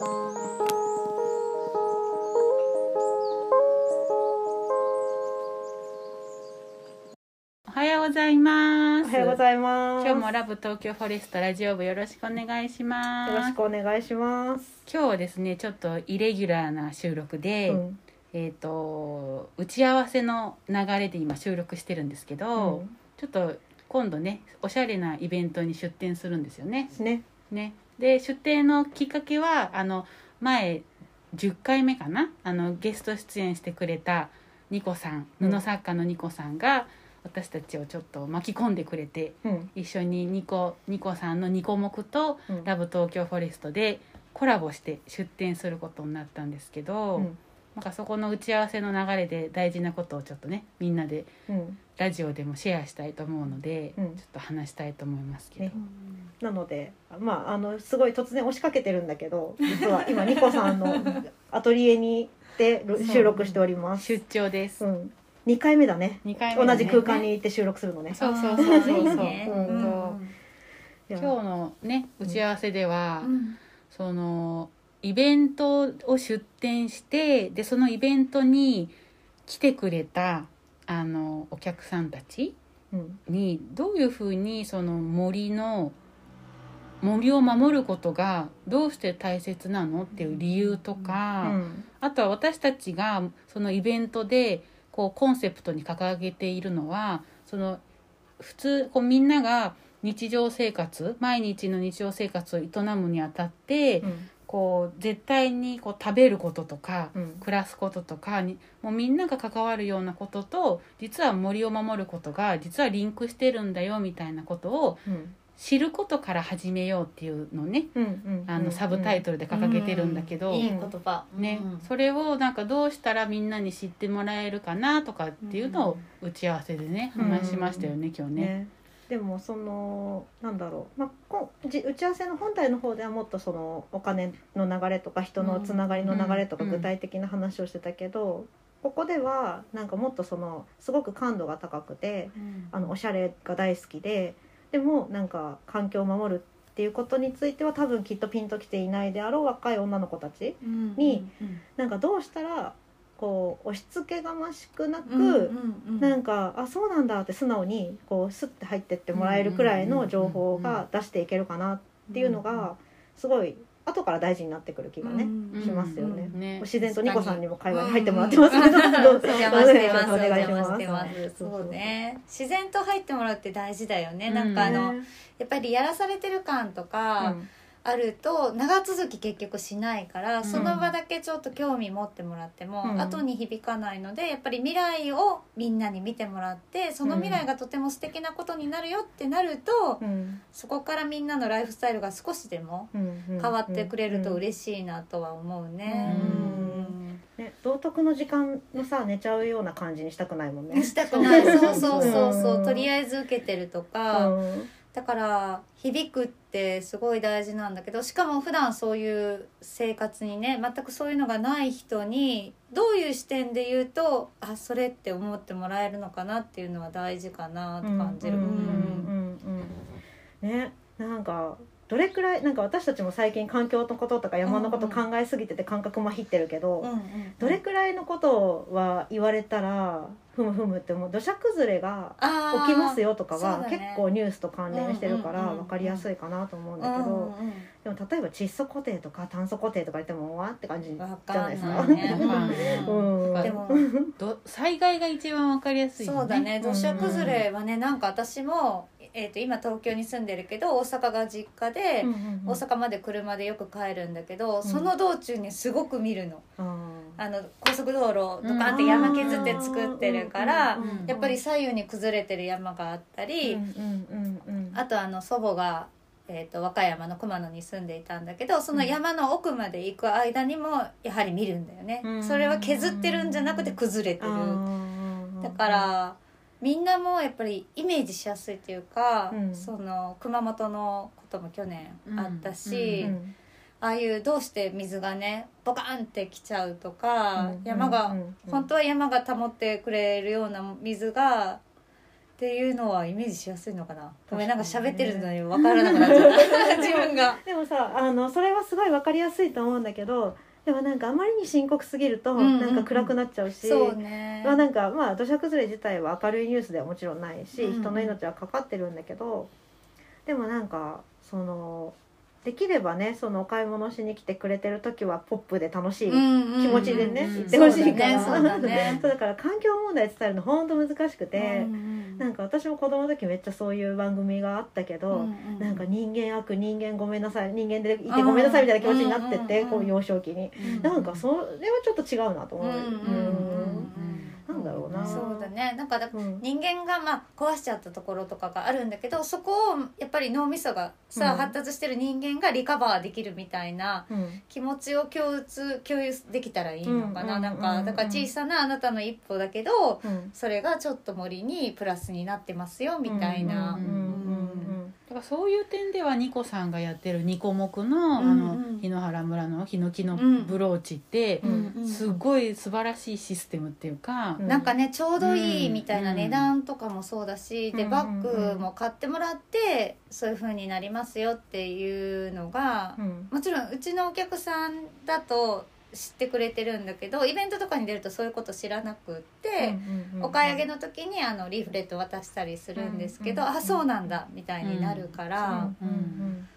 おはようございます。おはようございます。今日もラブ東京フォレストラジオ部よろしくお願いします。よろしくお願いします。今日はですね、ちょっとイレギュラーな収録で、うんえっ、と打ち合わせの流れで今収録してるんですけど、ちょっと今度ね、おしゃれなイベントに出展するんですよね。うんね。ね。で出展のきっかけはあの前10回目かな？あのゲスト出演してくれたニコさんうん。布作家のニコさんが私たちをちょっと巻き込んでくれてうん。一緒にニコニコさんのニコ目とうん。ラブ東京フォレストでコラボして出展することになったんですけど、うんなんかそこの打ち合わせの流れで大事なことをちょっとねみんなでうん。ラジオでもシェアしたいと思うので、うん。ちょっと話したいと思いますけど、ね。なので、まああのすごい突然押しかけてるんだけど、実は今 ニコさんのアトリエにで収録しております。出張です、うん。二回目だね。2回目だね。同じ空間に行って収録するのね。そうそうそうそう。そううん。今日のね打ち合わせでは、うん。そのイベントを出展してでそのイベントに来てくれたあのお客さんたちうん。にどういうふうにその森の森を守ることがどうして大切なの？っていう理由とうか、ん。あとは私たちがそのイベントでこうコンセプトに掲げているのはその普通こうみんなが日常生活毎日の日常生活を営むにあたって、うんこう絶対にこう食べることとか、うん。暮らすこととかにもうみんなが関わるようなことと実は森を守ることが実はリンクしてるんだよみたいなことをうん。知ることから始めようっていうのをね。うんうんあのサブタイトルで掲げてるんだけど、いい言葉。ね。うん。それをなんかどうしたらみんなに知ってもらえるかなとかっていうのを打ち合わせでねうん。話しましたよね今日ね。ね、でもそのなんだろう、まあ、こじ打ち合わせの本体の方ではもっとそのお金の流れとか人のつながりの流れとかうん具体的な話をしてたけど、ここではなんかもっとそのすごく感度が高くてあのおしゃれが大好きででもなんか環境を守るっていうことについては多分きっとピンときていないであろう若い女の子たちになんかどうしたらこう押し付けがましくなく、なんかあそうなんだって素直にこうスッて入ってってもらえるくらいの情報が出していけるかなっていうのがすごい後から大事になってくる気がね、うんしますよね。うんね自然とニコさんにも会話に入ってもらってますけど、お願いします。そうね。自然と入ってもらうって大事だよね。なんかあの、ねやっぱりやらされてる感とかあると長続き結局しないから、ん。その場だけちょっと興味持ってもらっても、うん。後に響かないのでやっぱり未来をみんなに見てもらってその未来がとても素敵なことになるよってなると、うん。そこからみんなのライフスタイルが少しでも変わってくれると嬉しいなとは思うね。うん。ね、道徳の時間のさ寝ちゃうような感じにしたくないもんね。したくない。そうそうそうそう。うん。とりあえず受けてるとか、うんだから響くってすごい大事なんだけどしかも普段そういう生活にね全くそういうのがない人にどういう視点で言うとあそれって思ってもらえるのかなっていうのは大事かなと感じる。ねなんかどれくらいなんか私たちも最近環境のこととか山のこと考えすぎてて感覚まひってるけど、どれくらいのことは言われたらふむふむってもう土砂崩れが起きますよとかは、結構ニュースと関連してるから分かりやすいかなと思うんだけど、うんうんでも例えば窒素固定とか炭素固定とか言ってもわーって感じじゃわないですか。か。ね。うん。でもど災害が一番わかりやすいよね。そうだね。うん土砂崩れはねなんか私も、えー、と今東京に住んでるけど大阪が実家で、うんうんうん。大阪まで車でよく帰るんだけど、ん。その道中にすごく見るの。あー。あの高速道路ドカンって山削って作ってるから、うんうんうんやっぱり左右に崩れてる山があったり、うんうんうんうん。あとあの祖母が、えー、と和歌山の熊野に住んでいたんだけどその山の奥まで行く間にもやはり見るんだよね、うんそれは削ってるんじゃなくて崩れてる、だからみんなもやっぱりイメージしやすいっていうか、うん。その熊本のことも去年あったし、うんああいうどうして水がねボカンってきちゃうとか、うん山が、うんうん。本当は山が保ってくれるような水がっていうのはイメージしやすいのかな。ごめんなんか喋ってるのに分からなくなっちゃった。自分が。でもさあのそれはすごい分かりやすいと思うんだけどでもなんかあまりに深刻すぎるとうんうんうん。なんか暗くなっちゃうし、そうね。まあなんかまあ土砂崩れ自体は明るいニュースではもちろんないし、うんうん。人の命はかかってるんだけどでもなんかそのできればねそのお買い物しに来てくれてる時はポップで楽しい気気持ちでね、うんうん行ってほしいから。そうだね そうだから環境問題伝えるの本当難しくて、ななんか私も子供の時めっちゃそういう番組があったけど、なんか人間悪人間ごめんなさい人間でいてごめんなさいみたいな気持ちになってて、うんこう幼少期に、なんかそれはちょっと違うなと思う、うんうん。うんなんだろうな。そうだね。なんかだうん。人間がまあ壊しちゃったところとかがあるんだけどそこをやっぱり脳みそがさ、うん。発達してる人間がリカバーできるみたいなうん。気持ちを共通共有できたらいいのかな、うんなんかだから小さなあなたの一歩だけどうん。それがちょっと森にプラスになってますよみたいな。うんからそういう点ではニコさんがやってるニコ目の,、うんあのうん檜原村のヒノキのうんブローチって、うんうんすごい素晴らしいシステムっていうか、うん。なんかねちょうどいいみたいなうん値段とかもそうだし、でうん。バッグも買ってもらってそういう風になりますよっていうのがうん。もちろんうちのお客さんだと知ってくれてるんだけどイベントとかに出るとそういうこと知らなくって、うんお買い上げの時にあのリーフレット渡したりするんですけど、うんあそうなんだみたいになるから、うんうん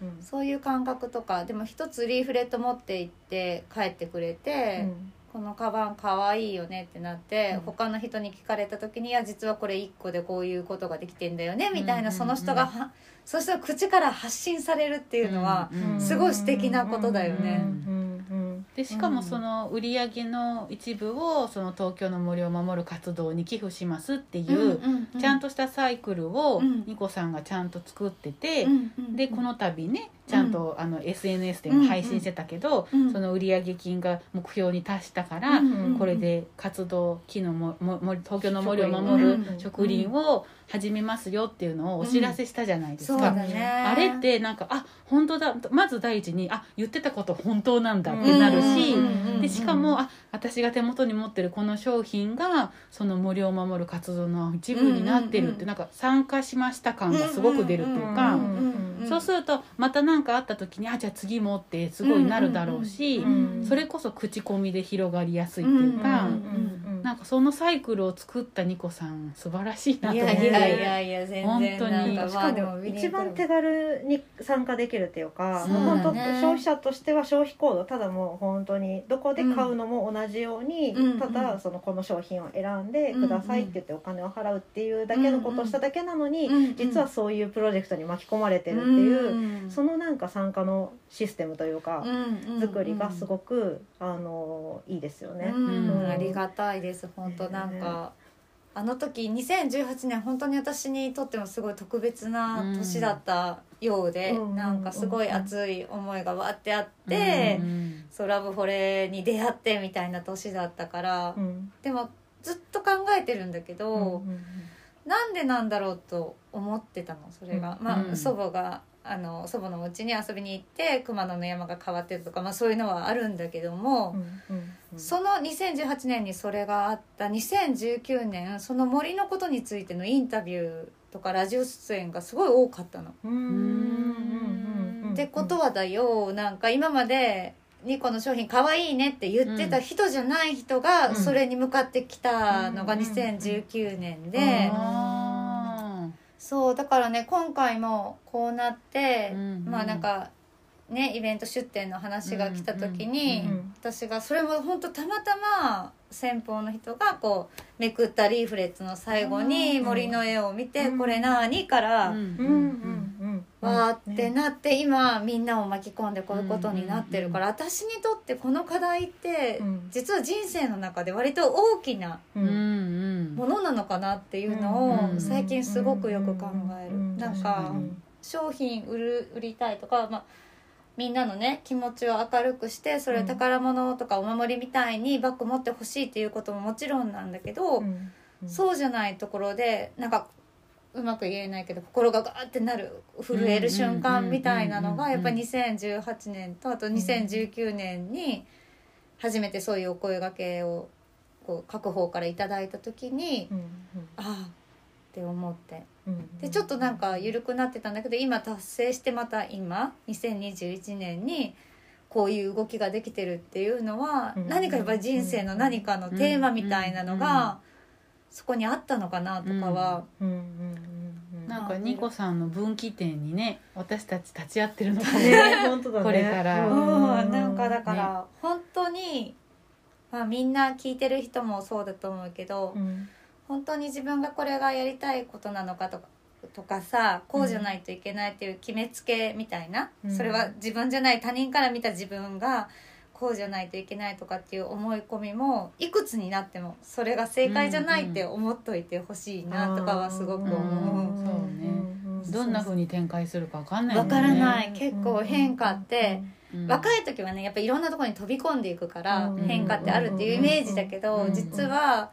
うんそういう感覚とかでも一つリーフレット持って行って帰ってくれて。うん。このカバンかわいいよねってなって、うん。他の人に聞かれた時に「いや実はこれ1個でこういうことができてんだよね」みたいな、うんその人がはそしたら口から発信されるっていうのは、うんすごい素敵なことだよね。うんうんでしかもその売り上げの一部をその東京の森を守る活動に寄付しますっていう、ちゃんとしたサイクルをうん。ニコさんがちゃんと作ってて、でこの度ねちゃんと、あの SNS でも配信してたけど、うんその売上金が目標に達したから、うんこれで活動木のもも森東京の森を守るうん植林を始めますよっていうのをお知らせしたじゃないですか。あれってなんかあ本当だ。まず第一にあ言ってたこと本当なんだってなるし、でしかもあ私が手元に持ってるこの商品がその森を守る活動の一部になってるって、うなんか参加しました感がすごく出るっていうか、そうするとまた何かあった時にあじゃあ次もってすごいなるだろうし、うんうんそれこそ口コミで広がりやすいっていうか、うんうんうんなんかそのサイクルを作ったニコさん素晴らしいなとい思って。やいやいやいや全然本当に。なんかしかもも一番手軽に参加できるっていうかね。本当消費者としては消費行動ただもう本当にどこで買うのも同じように、うんただそのこの商品を選んでくださいって言ってお金を払うっていうだけのことをしただけなのに、うん実はそういうプロジェクトに巻き込まれてるっていう、うん。そのなんか参加のシステムというか、うんうん作りがすごく、あのいいですよね。うん。うん。ありがたいです本当なんか、あの時2018年本当に私にとってもすごい特別な年だったようで、うんなんかすごい熱い思いがわってあって、うんそうラブフォレに出会ってみたいな年だったから、うん。でもずっと考えてるんだけど、なんでなんだろうと思ってたのそれが、うんまあ、うん。祖母があの祖母のお家に遊びに行って熊野の山が変わってるとか、まあ、そういうのはあるんだけども、うんうんその2018年にそれがあった2019年その森のことについてのインタビューとかラジオ出演がすごい多かったの。うんうんうんうんうん。ってことはだよなんか今までニコの商品かわいいねって言ってた人じゃない人うがん。それに向かってきたのがうん2019年で、うん。あそうだからね今回もこうなって、うんまあなんかねイベント出店の話が来た時に、うんうん私がそれも本当たまたま先方の人がこうめくったリーフレットの最後にうん森の絵を見て「うん。これ何?」からうんうんわーってなって今みんなを巻き込んでこういうことになってるから私にとってこの課題ってうん。実は人生の中で割と大きなものなのかなっていうのうんを最近すごくよく考える。うんなんか商品売る売りたいとか、まあ、みんなのね気持ちを明るくしてそれうん宝物とかお守りみたいにバッグ持ってほしいっていうことももちろんなんだけど、うん。そうじゃないところでなんかうまく言えないけど心がガーってなる震える瞬間みたいなのがやっぱり2018年とあと2019年に初めてそういうお声がけをこう各方からいただいた時にああって思ってでちょっとなんか緩くなってたんだけど今達成してまた今2021年にこういう動きができてるっていうのは何かやっぱり人生の何かのテーマみたいなのうんがそこにあったのかなとかは。うん。うんうんうんなんかニコさんの分岐点にね私たち立ち会ってるのかもね。ね本当だね。これから。うん。なんかだから本当にまあみんな聞いてる人もそうだと思うけどうん。本当に自分がこれがやりたいことなのかとかとかさこうじゃないといけないっていう決めつけみたいな、うん。それは自分じゃない他人から見た自分がこうじゃないといけないとかっていう思い込みもいくつになってもそれが正解じゃないって思っといてほしいなとかはすごく思う。うんそうね。どんな風に展開するかわかんないね。わからない。結構変化って、うん若い時はねやっぱりいろんなところに飛び込んでいくからうん変化ってあるっていうイメージだけどうん実は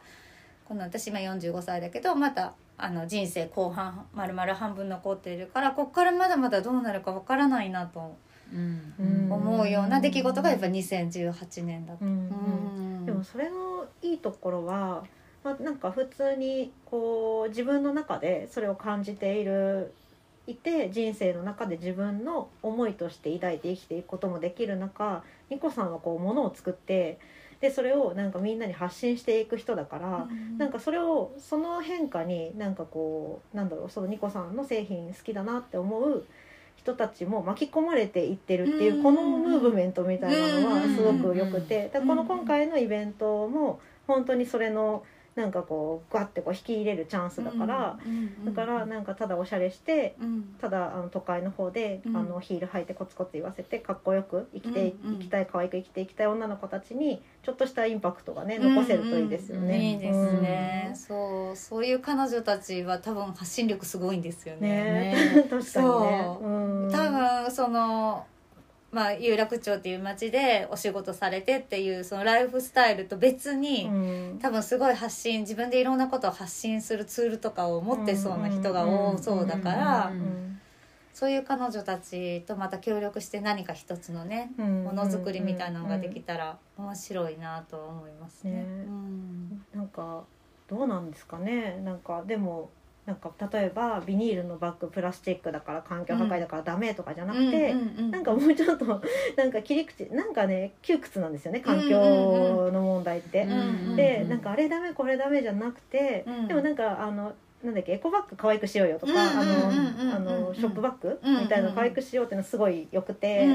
この私今45歳だけどまたあの人生後半まるまる半分残っているからこっからまだまだどうなるかわからないなと思うような出来事がやっぱ2018年だった。でもそれのいいところは、まあ、なんか普通にこう自分の中でそれを感じているいて人生の中で自分の思いとして抱いて生きていくこともできる中ニコさんはこうものを作ってでそれをなんかみんなに発信していく人だから、なんかそれをその変化になんかこうなんだろうそのニコさんの製品好きだなって思う人たちも巻き込まれていってるっていうこのムーブメントみたいなのはすごくよくてだこの今回のイベントも本当にそれのなんかこうガッてこう引き入れるチャンスだから、だからなんかただおしゃれしてうん。ただあの都会の方で、うん。あのヒール履いてコツコツ言わせてかっこよく生きてい、きたい可愛く生きていきたい女の子たちにちょっとしたインパクトがね残せるといいですよね。いいですね、そう。そういう彼女たちは多分発信力すごいんですようんねね 確かにね。うん。多分そのまあ有楽町っていう町でお仕事されてっていうそのライフスタイルと別に、うん。多分すごい発信自分でいろんなことを発信するツールとかを持ってそうな人が多そうだから、そういう彼女たちとまた協力して何か一つのねうんものづくりみたいなのができたら面白いなとは思いますね。ねうん。なんかどうなんですかね。なんかでもなんか例えばビニールのバッグプラスチックだから環境破壊だからダメとかじゃなくて、なんかもうちょっと なんか切り口なんかね窮屈なんですよね環境の問題って。うんでなんかあれダメこれダメじゃなくて、うん。でもなんかあのなんだっけエコバッグ可愛くしようよとか、ショップバッグみたいなの可愛くしようっていうのすごいよくて、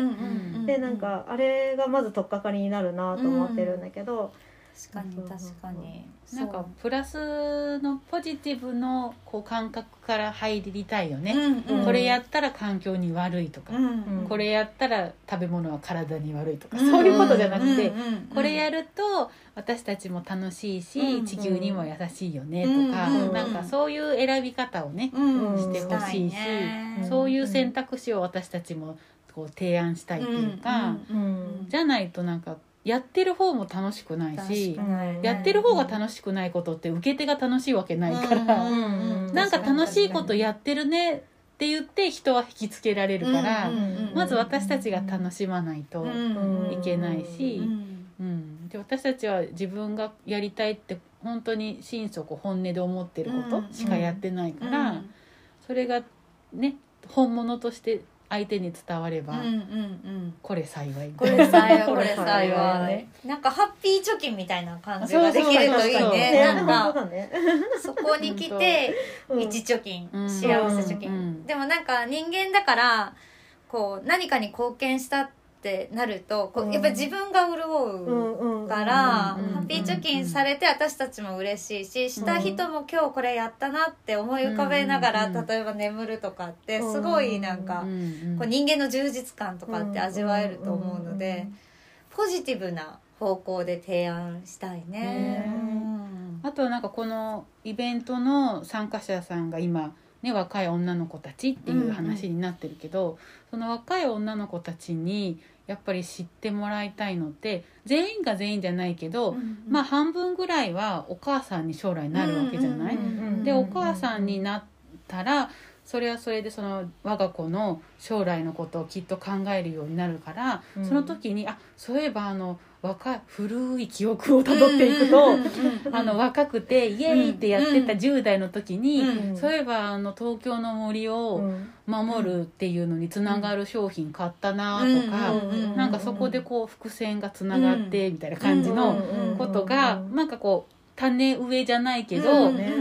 でなんかあれがまず取っかかりになるなと思ってるんだけど、確かに確かに。なんかプラスのポジティブのこう感覚から入りたいよね、うんうん。これやったら環境に悪いとか、うんこれやったら食べ物は体に悪いとか、そういうことじゃなくて、うんうんうん。これやると私たちも楽しいし、うん。地球にも優しいよねとか、うんなんかそういう選び方をね、うん。してほしいしね。そういう選択肢を私たちもこう提案したいっていうか、うんうん。じゃないとなんかやってる方も楽しくないし、確かにやってる方が楽しくないことって受け手が楽しいわけないから、うんうんうんなんか楽しいことやってるねって言って人は引きつけられるから、うんうんうんまず私たちが楽しまないと、うんいけないしうんうん、で私たちは自分がやりたいって本当に心底本音で思ってることしかやってないから、それがね本物として相手に伝われば、うんうんうん。これ幸い。これ幸い ここれ幸れ幸い。いなんかハッピー貯金みたいな感じができるといいそう。そうそうそうね。ねなんか。そこに来てうん一貯金うん。幸せ貯うん金でもなんか人間だからこう何かに貢献したってなるとこううん。やっぱり自分が潤ううんうんから、うんハッピー貯金されて私たちも嬉しいしした人も今日これやったなって思い浮かべながら、うん。例えば眠るとかってすごいなんか、うんこう人間の充実感とかって味わえると思うので、ポジティブな方向で提案したいね。あとはなんかこのイベントの参加者さんが今ね若い女の子たちっていう話になってるけど、その若い女の子たちにやっぱり知ってもらいたいのって全員が全員じゃないけど、まあ半分ぐらいはお母さんに将来なるわけじゃない、うんうんうん。でお母さんになったらそれはそれでその我が子の将来のことをきっと考えるようになるから、うん。その時にあそういえばあの若い古い記憶をたどっていくと、あの若くてイエーイってやってた10代の時に、うん。そういえばあの東京の森をうん。守るっていうのにつながる商品買ったなとか、うんうんうんなんかそこでこう伏線がつながってみたいな感じのことが、なんかこう種植えじゃないけど、うんね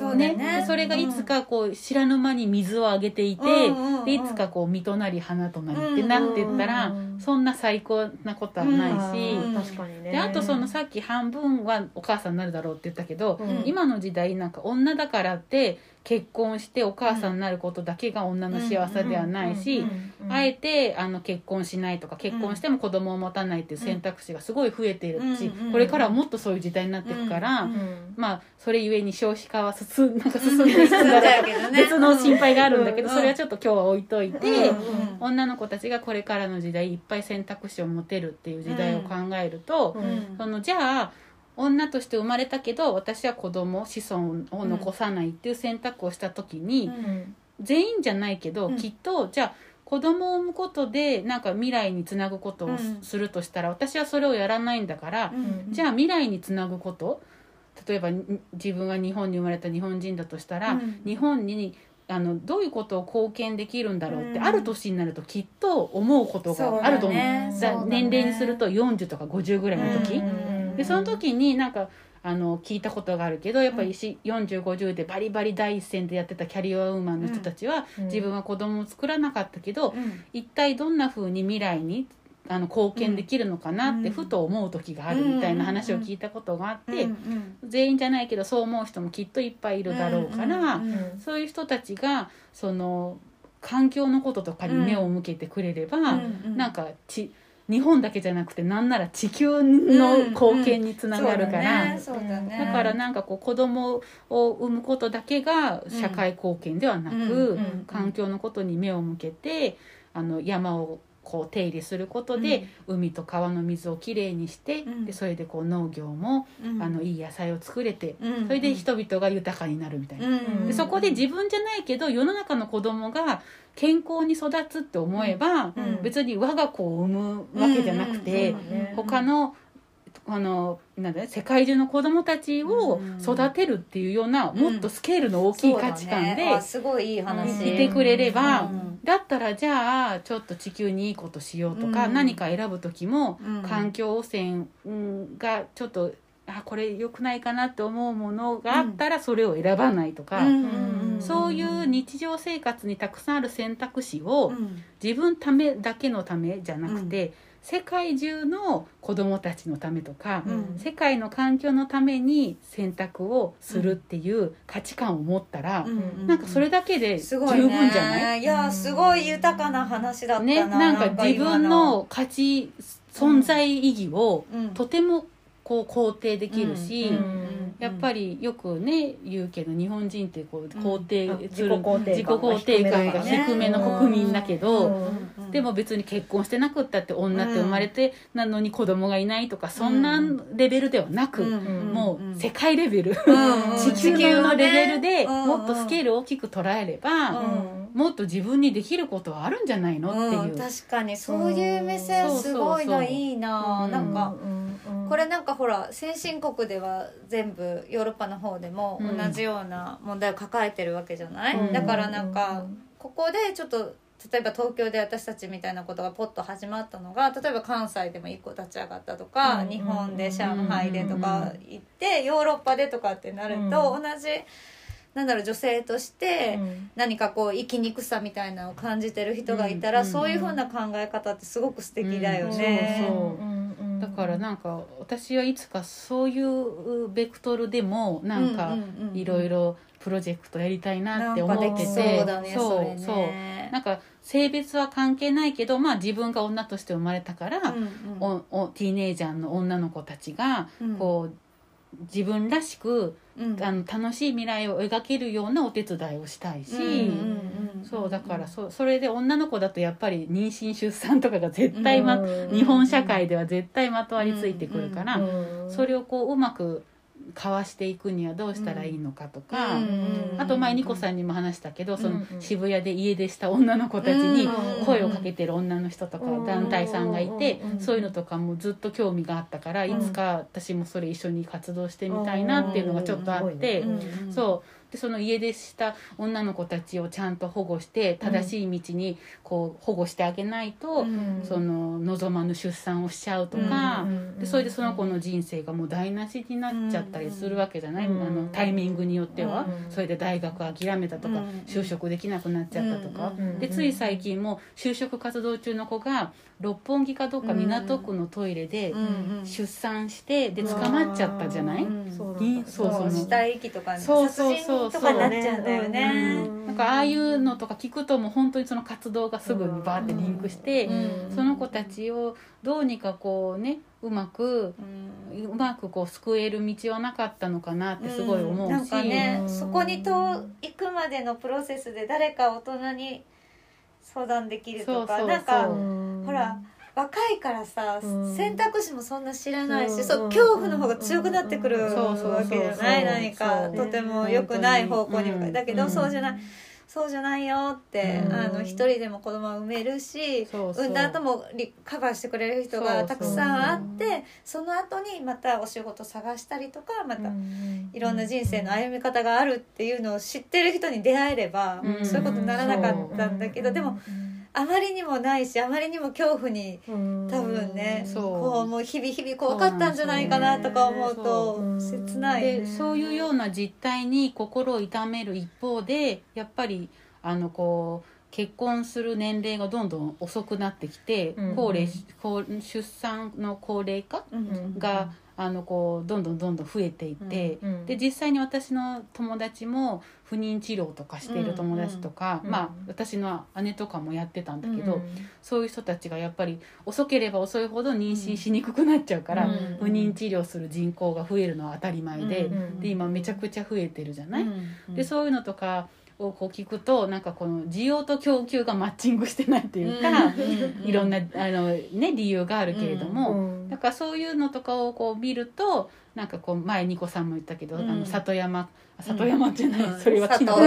うね。ねそれがいつかこう知らぬ間に水をあげていて、うんうんでいつかこう実となり花となりってなってったら、うんそんな最高なことはないし、うん。確かにね。であとそのさっき半分はお母さんになるだろうって言ったけど、うん。今の時代なんか女だからって結婚してお母さんになることだけが女の幸せではないし、あえてあの結婚しないとか結婚しても子供を持たないっていう選択肢がすごい増えているし、うん。これからはもっとそういう時代になっていくから、うん。まあそれゆえに少子化は進ん。なんか進んでいくから別の心配があるんだけど、うん。それはちょっと今日は置いといて、うん。女の子たちがこれからの時代いっぱい選択肢を持てるっていう時代を考えると、うん。そのじゃあ女として生まれたけど私は子供子孫を残さないっていう選択をした時に、うん。全員じゃないけど、うん。きっとじゃあ子供を産むことでなんか未来につなぐことをす,、うんるとしたら私はそれをやらないんだから、うん。じゃあ未来につなぐこと例えばに自分が日本に生まれた日本人だとしたら、うん。日本にあのどういうことを貢献できるんだろうって、うん。ある年になるときっと思うことがあると思う。ね。だ年齢にすると40とか50ぐらいの時、うんでその時になんかあの聞いたことがあるけどやっぱりし4050でバリバリ第一線でやってたキャリアウーマンの人たちは、うん。自分は子供を作らなかったけど、うん。一体どんな風に未来にあの貢献できるのかなってうん。ふと思う時があるみたいな話を聞いたことがあって、うん全員じゃないけどそう思う人もきっといっぱいいるだろうから、そういう人たちがその環境のこととかに目を向けてくれれば、うんなんかち日本だけじゃなくてなんなら地球の貢献につながるから。だからなんかこう子供を産むことだけが社会貢献ではなく、環境のことに目を向けてあの山をこう手入れすることで、海と川の水をきれいにして、うん。でそれでこう農業も、うん。あのいい野菜を作れて、うん。それで人々が豊かになるみたいな。そこで自分じゃないけど世の中の子供が健康に育つって思えば、うん。別に我が子を産むわけじゃなくて、他のあのなんだね世界中の子供たちを育てるっていうような、うん。もっとスケールの大きい価値観でね。あすごいいい話。いてくれれば、うん。だったらじゃあちょっと地球にいいことしようとか、うん。何か選ぶ時も、うん。環境汚染うんがちょっとあこれ良くないかなって思うものがあったらそれを選ばないとか、そういう日常生活にたくさんある選択肢をうん。自分ためだけのためじゃなくて、世界中の子どもたちのためとか、うん。世界の環境のために選択をするっていう価値観を持ったら、うんなんかそれだけで十分ねじゃない？いやすごい豊かな話だったな。ね、なんか自分の価値存在意義をうん。とてもこう肯定できるし、うんやっぱりよくね言うけど日本人ってこう肯定うんする、自己肯定感自己肯定感が低めの国民だけど、うんでも別に結婚してなくったって女って生まれてなのに子供がいないとかそんなレベルではなく、うんもう世界レベル、うん地球のレベルでうん。もっとスケールを大きく捉えれば、うんもっと自分にできることはあるんじゃないの？っていう。うん、確かに。そういう目線すごいそうそうそう。ないいな、うんなんかこれなんかほら先進国では全部ヨーロッパの方でもうん。同じような問題を抱えてるわけじゃない、うん。だからなんかここでちょっと例えば東京で私たちみたいなことがポッと始まったのが例えば関西でも一個立ち上がったとか、うん。日本で上海でとか行って、ヨーロッパでとかってなると、うん。同じなんだろう女性として、うん。何かこう生きにくさみたいなのを感じてる人がいたら、うん。そういうふうな考え方ってすごく素敵だよね。だからなんか私はいつかそういうベクトルでもなんかいろいろプロジェクトやりたいなって思ってて、そうそう。なんか性別は関係ないけどまあ自分が女として生まれたから、うんうん。おおティーネイジャーの女の子たちがうん。こう自分らしくうん。あの楽しい未来を描けるようなお手伝いをしたいし、そうだからそそれで女の子だとやっぱり妊娠出産とかが絶対、まうん日本社会では絶対まとわりついてくるから、うん。それをこううまく交わしていくにはどうしたらいいのかとか、うんあと前ニコさんにも話したけど、そのうん渋谷で家出した女の子たちにうん声をかけてる女の人とかうん団体さんがいてうんそういうのとかもずっと興味があったからうんいつか私もそれ一緒に活動してみたいなっていうのがちょっとあってそうでその家出した女の子たちをちゃんと保護して正しい道にこう保護してあげないとうん。その望まぬ出産をしちゃうとか。でそれでその子の人生がもう台無しになっちゃったりするわけじゃない、うん。あのタイミングによっては、うん。それで大学諦めたとか、うん。就職できなくなっちゃったとか、うん。でつい最近も就職活動中の子が六本木かどっか港区のトイレでうん出産してで捕まっちゃったじゃない、うんそういそうそう。死体遺棄とかねそうそうそう。殺人とかになっちゃうんだよね。なんかああいうのとか聞くともう本当にその活動がすぐにバーってリンクして、うんその子たちをどうにかこうねうまくうん。うまくこう救える道はなかったのかなってすごい思うし、なんかねうん。そこにと行くまでのプロセスで誰か大人に相談できるとかそうそうそう。なんかほほら若いからさ、うん。選択肢もそんな知らないし、うん。そう恐怖の方が強くなってくるわけじゃない何かとても良くない方向に向かう。ん。うだけど、うん。そうじゃないそうじゃないよって、うん。あの一人でも子供は産めるし産んだ後もリカバーしてくれる人がたくさんあってその後にまたお仕事探したりとかまたいろんな人生の歩み方があるっていうのを知ってる人に出会えれば、うん。そういうことにならなかったんだけど、でもあまりにもないしあまりにも恐怖に多分ね、そう。こうもう日々日々怖かったんじゃないかなとか思うとそう。切ない。ねでそういうような実態に心を痛める一方でやっぱりあのこう結婚する年齢がどんどん遅くなってきて、うん。高齢高出産の高齢化うんが、あのこうどんどんどんどん増えていって、うん。で実際に私の友達も不妊治療とかしている友達とか、うんまあ私の姉とかもやってたんだけど、うんそういう人たちがやっぱり遅ければ遅いほど妊娠しにくくなっちゃうから、うん不妊治療する人口が増えるのは当たり前で,、うんで今めちゃくちゃ増えてるじゃない、うん。でそういうのとかをこう聞くとなんかこの需要と供給がマッチングしてないっていうか、いろんなあの、ね、理由があるけれども、うん。だからそういうのとかをこう見るとなんかこう前ニコさんも言ったけど、うん。あの里山里山じゃない、うん。それは木の里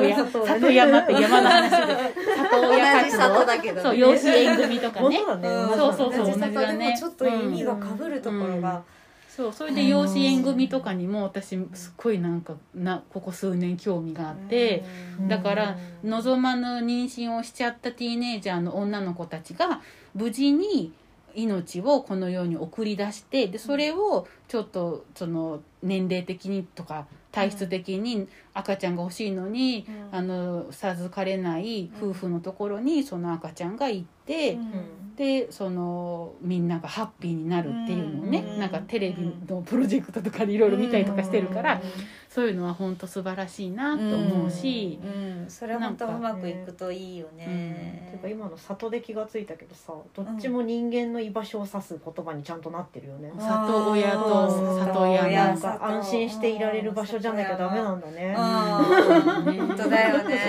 親。里山って山の話で。里親活動里だけどね。そう養子縁組とかね。ねうんそうそうそう同じだね。ちょっと意味がかぶるところが、そうそれで養子縁組とかにも私すっごいなんかなここ数年興味があって、うん。だから望まぬ妊娠をしちゃったティーネイジャーの女の子たちが無事に命をこの世に送り出してでそれをちょっとその年齢的にとか体質的に赤ちゃんが欲しいのに、うん。あの授かれない夫婦のところにその赤ちゃんが行って、うん。でそのみんながハッピーになるっていうのをね、うん。なんかテレビのプロジェクトとかでいろいろ見たりとかしてるから、そういうのは本当素晴らしいなと思うし、うん。それは本当うまくいくといいよね。てか今の里で気がついたけどさどっちも人間の居場所を指す言葉にちゃんとなってるよね、里親と里親ながんか安心していられる場所じゃなきゃダメなんだね 本当だよね。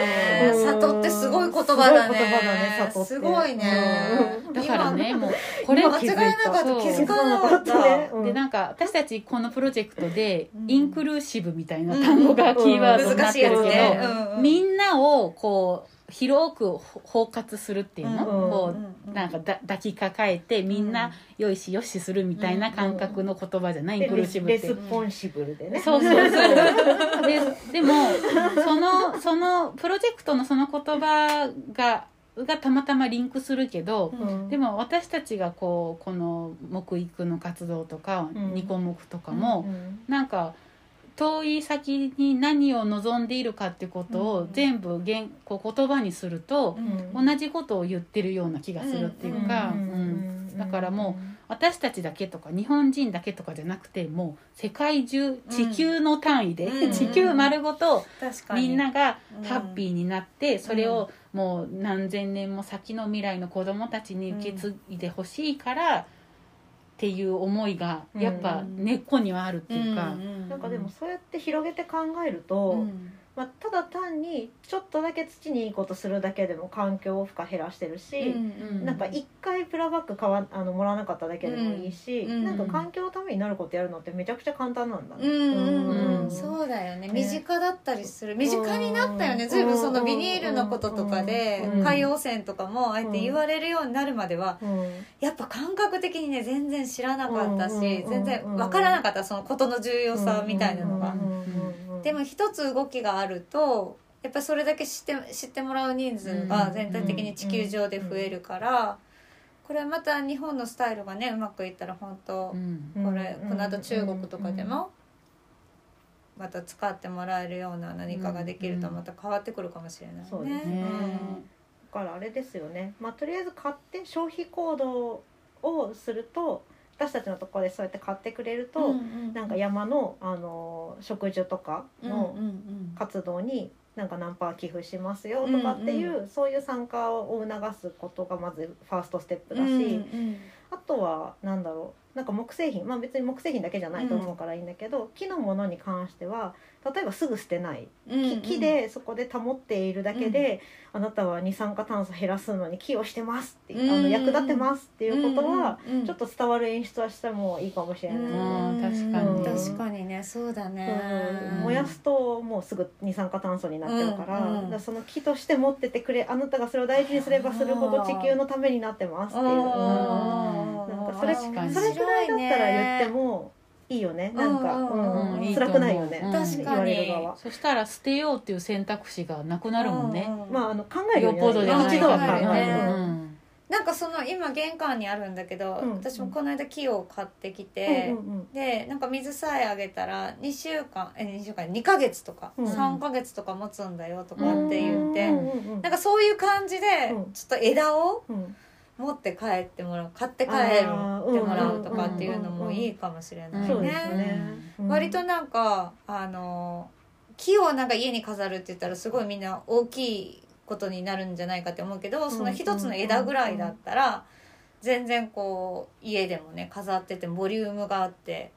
うん。里ってすごい言葉だね。すごい言葉だね里って。すごいね。だからねもうこれ間違えなかった。気づかなかった。ね。でなんか私たちこのプロジェクトでうん。インクルーシブみたいな単語がキーワードにな難しいやつってるけど、ねうん。みんなをこう広く包括するっていうの、うん。こうんうなんかだ抱きかかえてみんなよいしよしするみたいな感覚の言葉じゃない、インクルーシブって。レス。ポンシブルでね。そうそうそう。ででもそのそのプロジェクトのその言葉ががたまたまリンクするけど、うん。でも私たちがこうこの木育の活動とか、うん。ニコモクとかも、うん。なんか遠い先に何を望んでいるかってことをうん全部言こう言葉にすると、うん。同じことを言ってるような気がするっていうか、うんうんだからも私たちだけとか日本人だけとかじゃなくてもう世界中地球の単位で、うん。地球丸ごとみんながうん。ハッピーになって、それをもう何千年も先の未来の子供たちに受け継いでほしいからっていう思いがやっぱ根っこにはあるっていうか。ん。なんかでもそうやって広げて考えると、うんまあ、ただ単にちょっとだけ土にいいことするだけでも環境負荷減らしてるし、うんなんか一回プラバッグ買わあのもらわなかっただけでもいいし、うんなんか環境のためになることやるのってめちゃくちゃ簡単なんだね。うんうんうん。うん。そうだよね。ね。身近だったりする。身近になったよね。うんずいぶんそのビニールのこととかでうん海洋汚染とかもあえて言われるようになるまではうん。やっぱ感覚的にね全然知らなかったうんし全然分からなかったそのことの重要さみたいなのが。うんうんうんうん。でも一つ動きがあるとやっぱりそれだけ知って知ってもらう人数が全体的に地球上で増えるからこれはまた日本のスタイルがねうまくいったら本当うん。これこの後中国とかでもまた使ってもらえるような何かができるとまた変わってくるかもしれないね。そうですね。だからあれですよね、まあ、とりあえず買って消費行動をすると私たちのところでそうやって買ってくれると、なんか山の、あの植樹とかのうんうん活動になんか何パー寄付しますよとかっていう、そういう参加を促すことがまずファーストステップだし、うんうん。あとはなんだろうなんか木製品まあ別に木製品だけじゃないと思うからいいんだけど、木のものに関しては例えばすぐ捨てない、うん木木でそこで保っているだけで、あなたは二酸化炭素減らすのに寄与してますっていう、あのうん役立ってますっていうことは、うんうんちょっと伝わる演出はしてもいいかもしれない。よね。うん確かに。確かにねそうだね。うん。燃やすともうすぐ二酸化炭素になっちゃうから,、うんうん。らその木として持っててくれあなたがそれを大事にすればするほど地球のためになってますっていう、うんなんかそれ確かに。それくらいだったら言ってもいいよね。なんか、うんうん。うんいいと思う。辛くないよね、うん。確かに。そしたら捨てようっていう選択肢がなくなるもんね。まあ、あの考えるようによっぽどじゃない。一度は考考える。なんかその今玄関にあるんだけど、うん私もこの間木を買ってきて、うんうんでなんか水さえあげたら2週間え2週間2ヶ月とか、うん3ヶ月とか持つんだよとかって言って、うんうんうん。なんかそういう感じでうん。ちょっと枝をうん持って帰ってもらう買って帰ってもらうとかっていうのもいいかもしれないね。割となんかあの木をなんか家に飾るって言ったらすごいみんな大きいことになるんじゃないかって思うけどその一つの枝ぐらいだったら全然こう家でもね飾っててボリュームがあって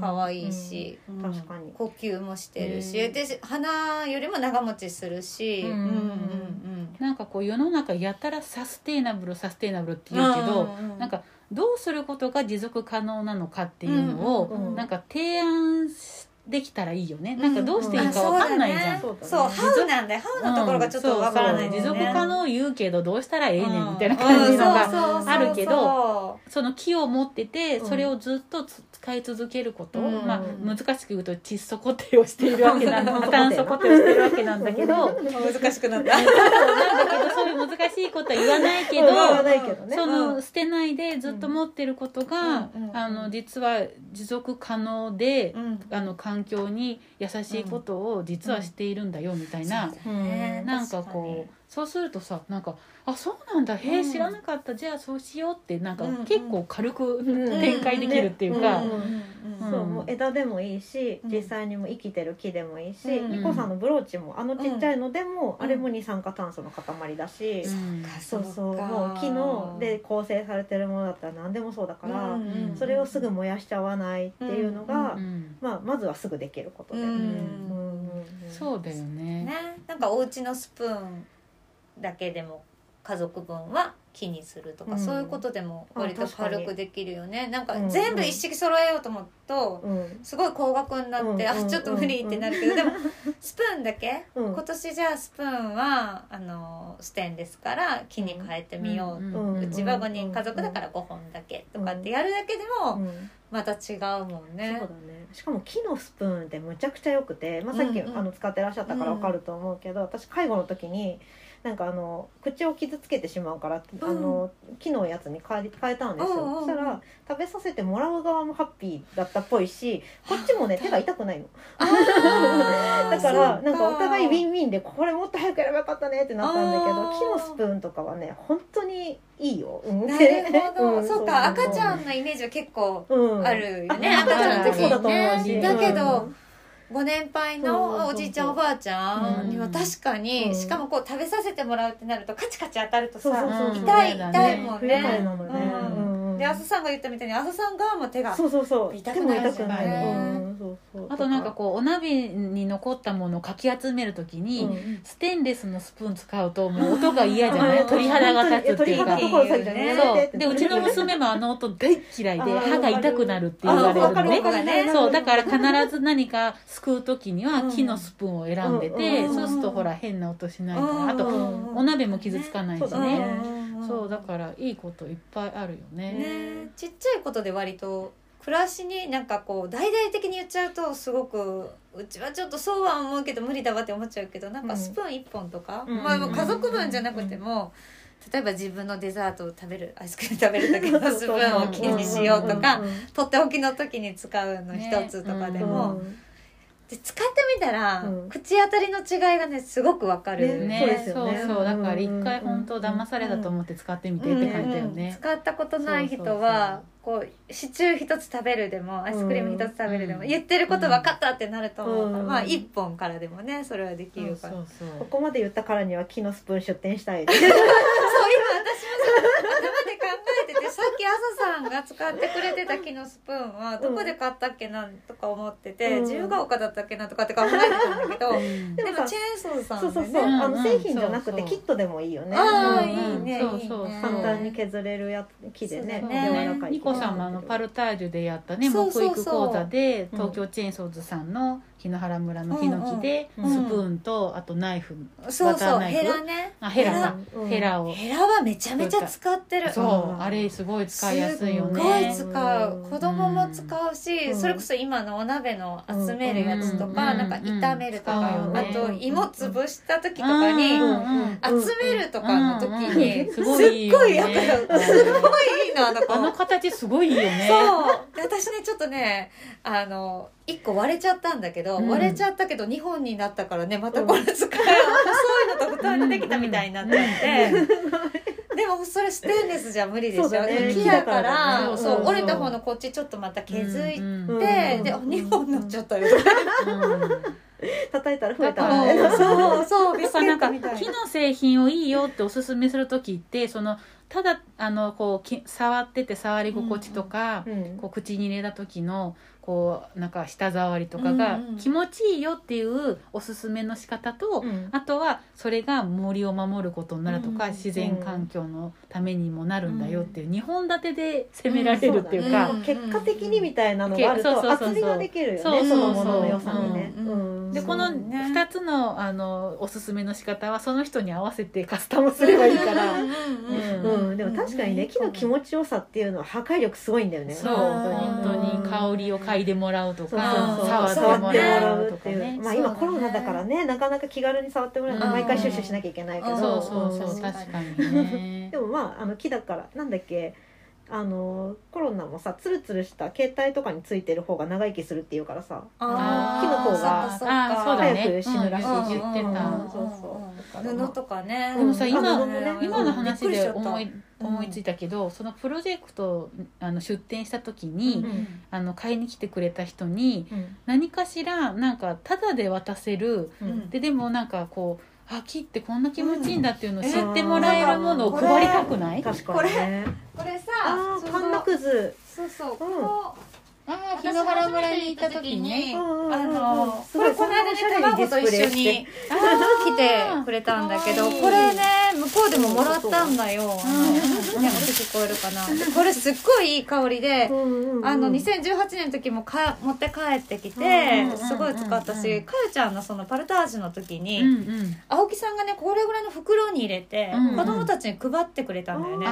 可愛いし、うん。確かに。呼吸もしてるし、うん。で花よりも長持ちするし、うんうんうん。なんかこう世の中やたらサステイナブルサステイナブルってうん言うけど、うなんかどうすることが持続可能なのかっていうのを、なんか提案できたらいいよね、なんかどうしていいかわかんないじゃん。そうそうハウなんだよ。ハウのところがちょっとわからない。持続可能言うけどどうしたらええねんみたいな感じのがあるけどどその木を持っててうんそれをずっとつ使い続けること、うん。まあ難しく言うと窒素固定をしているわけなんだ。炭素固定をしているわけなんだけど難しくなった。そうなんだけどそういう難しいことは言わないけど、その捨てないでずっと持ってることが、あの実は持続可能で、うん。あの環境に優しいことを実はしているんだよみたいな、うん。なんかこうそうするとさなんか「あそうなんだへえうん。知らなかった、じゃあそうしよう」ってなんかうん。結構軽くん。展開できるっていうか、うん。うん。そうもう枝でもいいし、うん。実際にも生きてる木でもいいし、うん。ニコさんのブローチもあのちっちゃいのでも、うん。あれも二酸化炭素の塊だし、うんそうそう。もう木ので構成されてるものだったら何でもそうだから、んそれをすぐ燃やしちゃわないっていうのが、うんまあ、まずはすぐできることで、うんうんうんうん。そうだよね。ね。なんかお家のスプーンだけでも家族分は木にするとか、うん。そういうことでも割と軽くできるよね。なんかうん全部一式揃えようと思うと、うん。すごい高額になって、うん。あちょっと無理ってなるけど、でもスプーンだけ、うん。今年じゃあスプーンはあのステンレスから木に変えてみよう、ううん。ちは5人家族だから5本だけとかってやるだけでもうん。また違うもんね。そうだね。しかも木のスプーンってむちゃくちゃ良くて、まあ、さっき、うんうんあの使ってらっしゃったから分かると思うけど、私介護の時になんかあの口を傷つけてしまうから、あの木のやつに変え変えたんですよ、うんうんうん。そしたら食べさせてもらう側もハッピーだったっぽいしこっちもね手が痛くないの。だからなんかお互いウィンウィンでこれもっと早くやればよかったねってなったんだけど木のスプーンとかはね本当にいいよ、うん、なるほど、ん。そうか。赤ちゃん、んのイメージは結構うん、あるよね、あ赤ちゃんの時。そうだと思うし。ね。だけど、うんご年配のおじいちゃんおばあちゃんには確かに、うん。しかもこう食べさせてもらうってなるとカチカチ当たるとさ痛いう。ん痛いもんねで朝さんが言ったみたいに朝さん側も手がそうそうそう。痛くない。のうん。そうそう。あとなんかこうお鍋に残ったものをかき集めるときに、うんステンレスのスプーン使うともう音が嫌じゃない？うん鳥肌が立つっていうか。ね。そう。でうちの娘もあの音大嫌いで歯が痛くなるって言われるのね。そう。だから必ず何かすくう時には木のスプーンを選んでて、うん。そうするとほら変な音しないからあとうん。お鍋も傷つかないしねそうだからいいこといっぱいあるよね。ね。ちっちゃいことで割と暮らしになんかこう大々的に言っちゃうとすごくうちはちょっとそうは思うけど無理だわって思っちゃうけどなんかスプーン1本とか、うん。まあ、もう家族分じゃなくても、例えば自分のデザートを食べるアイスクリーム食べる時のスプーンを記念にしようとか、うん。うん。とっておきの時に使うの一つとかでも、うんで使ってみたら、うん。口当たりの違いがねすごくわかる、ねそうでね。そうすよねそうだから一うん回本当騙されたと思って使ってみてって書いたよね。使ったことない人はこうシチュー一つ食べるでもアイスクリーム一つ食べるでも、うん言ってること分かったってなると思うから、うんまあ一本からでもねそれはできそうるから、そうそうここまで言ったからには木のスプーン出店したい そう今私もさ頭で考えててさっき朝さんが使ってくれてた木のスプーンはどこで買ったっけなとか思ってて、うん。自由が丘だったっけなとかって考えてたんだけど、うん。でもチェーンソーさんでね。そうそうそう、あの製品じゃなくそうそう。てキットでもいいよね。ああ、うん。いいねそういいね。そう簡単に削れるやつ木でねそうだね。ね柔らかいニコさんもあのパルタージュでやったねそうそうそう。木育講座でうん東京チェーンソーズさんの檜原村のヒノキでうん。うん。スプーンとあとナイフそうそう。バターナイフ。ヘラね。あヘラ。ヘラ。を。ヘラはめちゃめちゃ使ってる。そう。あれすごい使いやすいよすごいね使う。うん子供も使うし、うん。それこそ今のお鍋の集めるやつとか、うん。なんか炒めるとか、うんあと芋潰した時とかに、うん集めるとかの時に、うんすごいやっぱすごいいいなあの子。あの形すごいいいよね。そう。で私ねちょっとねあの1個割れちゃったんだけど、うん。割れちゃったけど2本になったからねまたこれ使えよう、細いのと二人できたみたいになっちゃって、でもそれステンレスじゃ無理でしょ、ね。木だからね。そううん折れた方のこっちちょっとまた削いて、うん。うん。であ2本になっちゃったよ叩いたら増えた。ねそうそうビスケットみたい木の製品をいいよっておすすめする時ってそのただあのこうき触ってて触り心地とか、うんこう口に入れた時のこうなんか舌触りとかが気持ちいいよっていうおすすめの仕方と、うん。あとはそれが森を守ることになるとか、うん自然環境のためにもなるんだよっていう2本立てで攻められるっていうか、うん。結果的にみたいなのがあるとそうそうそうそう。厚みができるよそうねそのものの良さにね。でこのそうね。2つのあのおすすめの仕方はその人に合わせてカスタムすればいいから。うんでも確かにね木の気持ちよさっていうのは破壊力すごいんだよね。そう。本当に香りを嗅いでもらうとか触ってももららう。とかうっていう、ね。まあ今コロナだからねなかなか気軽に触ってもらうのうん。毎回シュッシュしなきゃいけないけど、うん。そうそうそううん確かにね。でもまああの木だからなんだっけあのコロナもさツルツルした携帯とかについてる方が長生きするっていうからさ。木の方が早く死ぬらしいうん言ってた。うんそうそう布とかねでもさ今今の話で思いうん思いついたけどそのプロジェクトあの出展した時に、うんあの買いに来てくれた人にうん。何かしらなんかタダで渡せる。うん。ででもなんかこうあ木ってこんな気持ちいいんだっていうのを知ってもらえるものを配りたくない、確かにね。これさあパンナくず。そうそうこうあ私初めて行った時にあのこれこの間ね卵と一緒に来てくれたんだけどこれね向こうでももらったんだよ。あのうんね音聞こえるかな。でこれすっごいいい香りであの2018年の時もか持って帰ってきうんてうんすごい使ったうんしかゆちゃんのそのパルタージュの時うんにうん。青木さんがねこれぐらいの袋に入れてうん子供たちに配ってくれたんだよね。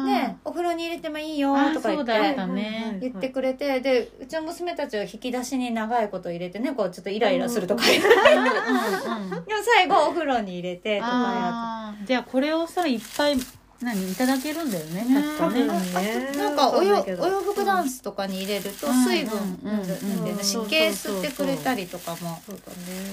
でお風呂に入れてもいいよあとか言ってね。言ってくれてでうちの娘たちは引き出しに長いこと入れてねこうちょっとイライラするとか。でも最後お風呂に入れてとかやじゃあこれをさいっぱい何いただけるんだよねねきっとね。なんかおよお洋服ダンスとかに入れるとうん水分湿気吸ってくれたりとかも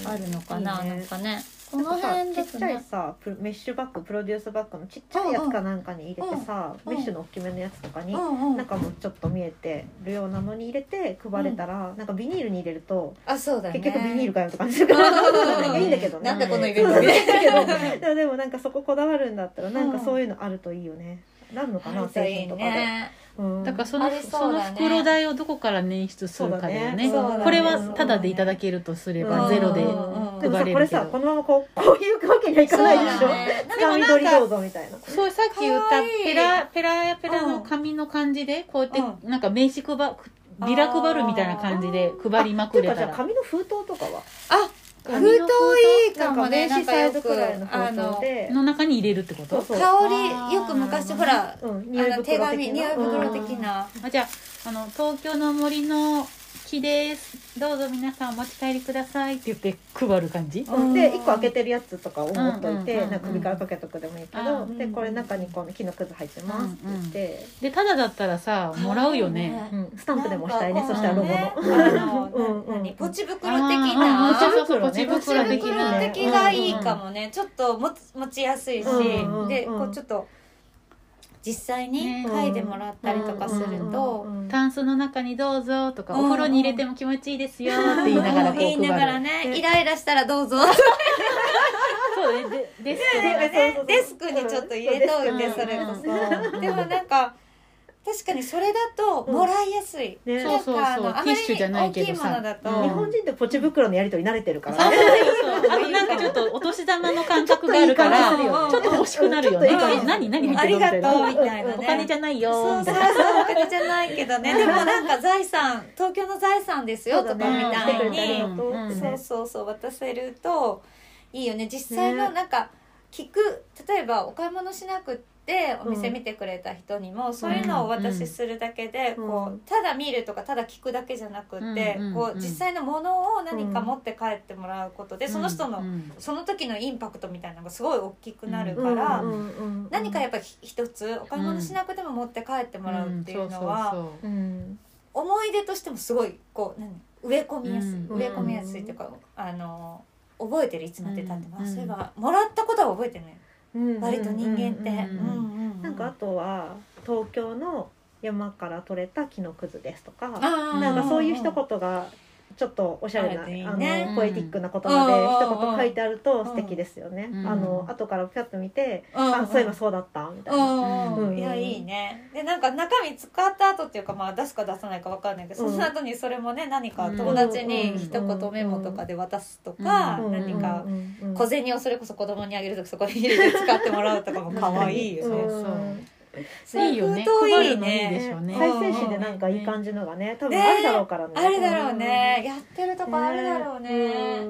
あるのかなね。なんかねこの辺だとちっちゃいねさメッシュバッグプロデュースバッグのちっちゃいやつかなんかに入れてさ、うんメッシュの大きめのやつとかに、中もちょっと見えてるようなのに入れて配れたら、なんかビニールに入れるとあそうだね。結局ビニールかよって感じするから、いやいいんだけどね。なんでこのイベントみたいないいんだけどでもでもなんかそここだわるんだったらなんかそういうのあるといいよね、なんのかな製品とかで、だからそのその袋代をどこから捻出するかだよね。これはタダでいただけるとすればうん。ゼロで配れるけど。これさこのままこうこういうわけにはいかないでしょ。そうだね。つかみ取りどうぞみたいな。そうさっき言ったペラペラやペラの紙の感じでこうやってうなんか名刺配ビラ配るみたいな感じで配りまくれたら。紙の封筒とかは？あ紙封の筒いいかもねなか名刺サイなんんかよくいのあの封筒での中に入れるってこと？そうそう。香りよく昔ほらうんあの手紙匂い袋的うん。なあじゃああの東京の森の木です。どうぞ皆さんお持ち帰りくださいって言って配る感じ？うん。で1個開けてるやつとかを持っといて、首からかけとくでもいいけど、うんでこれ中にこの木のくず入ってますって言って、でただだったらさもらうよね。うん。スタンプでもしたいねそしたらロゴね。の。あのうんうん何？ポチ袋的な？ポチポチ袋的袋な。的がいいかもねちょっと持ちやすいしうんうんうんでこうちょっと実際にね。書いてもらったりとかするとタンスの中にどうぞとか、うん。お風呂に入れても気持ちいいですよって言いながら言いながらねねイライラしたらどうぞ。そうね。でデスクデスクにちょっと入れといてうんそれこうん。そでもなんか確かにそれだともらいやすい、ね。なんかあそうそうそう。のあまりティッシュじゃない大きいけどさものだと、うん。日本人ってポチ袋のやり取り慣れてるから。そうね。そう。なんかちょっとお年玉の感覚があるからちょっと欲しくなるよね。何何ありがるのみたいな。とうみたいなね。お金じゃないよそうそうみたいな。そうお金じゃないけどね。でもなんか財産東京の財産ですよとかみたいにうってそうねそうそう渡せるといいよね。実際のねなんか聞く例えばお買い物しなくってお店見てくれた人にも、そういうのをお渡しするだけで、うん。こうただ見るとかただ聞くだけじゃなくって、こううん。実際のものを何か持って帰ってもらうことで、その人の、うん。その時のインパクトみたいなのがすごい大きくなるうんから、何かやっぱり一つお買い物しなくても持って帰ってもらうっていうのは、思い出としてもすごいこう何植え込みやすい、うん。植え込みやすいっていうか、あの覚えてるいつまでたっても、そういえばもらったことは覚えてるのようん割と人間って、なんかあとは東京の山から取れた木のくずですとかなんかそういう一言がちょっとおしゃれなあのポエティックな言葉で一言書いてあると素敵ですよね。うん。あの後からピャッと見て、うん。あそういえばそうだったみたいな。うん。うん。うん。いやいいね。でなんか中身使った後っていうかまあ出すか出さないか分かんないけど、うん。その後にそれもね何かうん。友達に一うん。言メモとかで渡すとか、うん。何かうん。うん。うん。小銭をそれこそ子供にあげるときそこに入れて使ってもらうとかも可愛いよね、そういいよね。配るのいいでしょうね。再生紙でなんかいい感じのがね多分あるだろうからね。あるだろうね。やってるとこあるだろうね。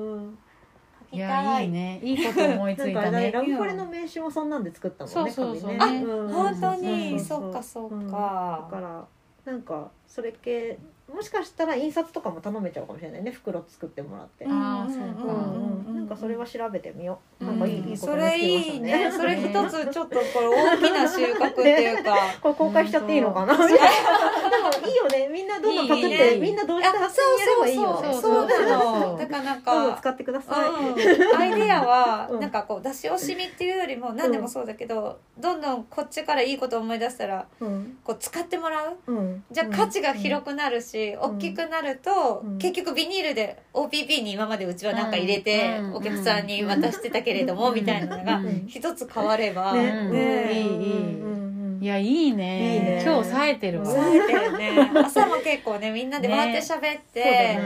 いやたい。いいねいいこと思いついたね。ラブコレの名刺もそんなんで作ったもんね。そうそうそう。紙ね。あん。本当に。そっかそううん。だかからなんかそれ系もしかしたら印刷とかも頼めちゃうかもしれないね。袋作ってもらって。うんあーそううかんうんなんかそれは調べてみよう。うん。なんかいいいいことそれいい。ね それ一つちょっとこれ大きな収穫っていうか。これ公開しちゃっていいのかな？でもいいよね。みんなどんどんパクってみんな同時あ多発にやればいいよね。そうそうそうそう。なそう。のだからなんか使ってください。うん、アイデアはうん。なんかこう出し惜しみっていうよりも何でもそうだけど、どんどんこっちからいいこと思い出したらうん。こう使ってもらう？うん。じゃあ価値が広くなるし、ん。大きくなると、うん。結局ビニールで OPP に今までうちはなんか入れて、うん。お客さんに渡してたけれども、うん。みたいなのがうん。一つ変われば、ね。うん。ねいいいい。うん。いやいいね。いいね。今日冴えてるわ。うん冴えてるね。朝も結構ねみんなで回って喋って、ね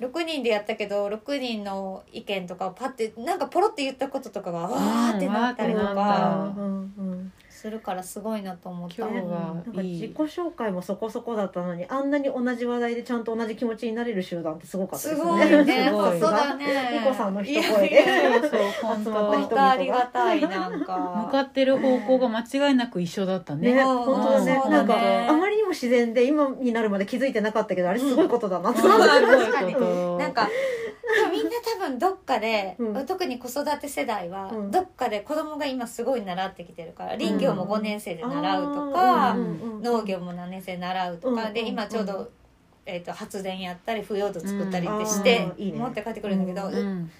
うん。6人でやったけど6人の意見とかをパッてなんかポロって言ったこととかがわーってなったりとか。うん。うんするからすごいなと思った。今日自己紹介もそこそこだったのにあんなに同じ話題でちゃんと同じ気持ちになれる集団ってすごかったすですごいね。すごい。そうだね。リコさんの一声で。いやいやそうそう本集まった人当本当ありがたいなん向かかってる方向が間違いなく一緒だったね。ね本当だね。なんかあまりにも自然で今になるまで気づいてなかったけどあれすごいことだなって。うん思って確かに。なんかみんな多分どっかで、うん。特に子育て世代は、うん。どっかで子供が今すごい習ってきてるから林業も5年生で習うとあか、農業も何年生で習うとか、うんで今ちょうど、うんえー、と発電やったり腐葉土作ったりってうん。して、あーいいね。持って帰ってくるんだけど、うん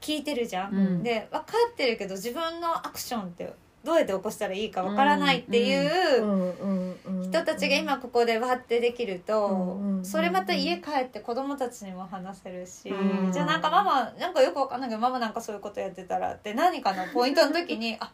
聞いてるじゃん。うん。で分かってるけど自分のアクションってどうやって起こしたらいいか分からないっていう。人たちが今ここでわってできると、それまた家帰って子供たちにも話せるし、うんじゃあなんかママなんかよくわかんないけどママなんかそういうことやってたらって何かのポイントの時にあ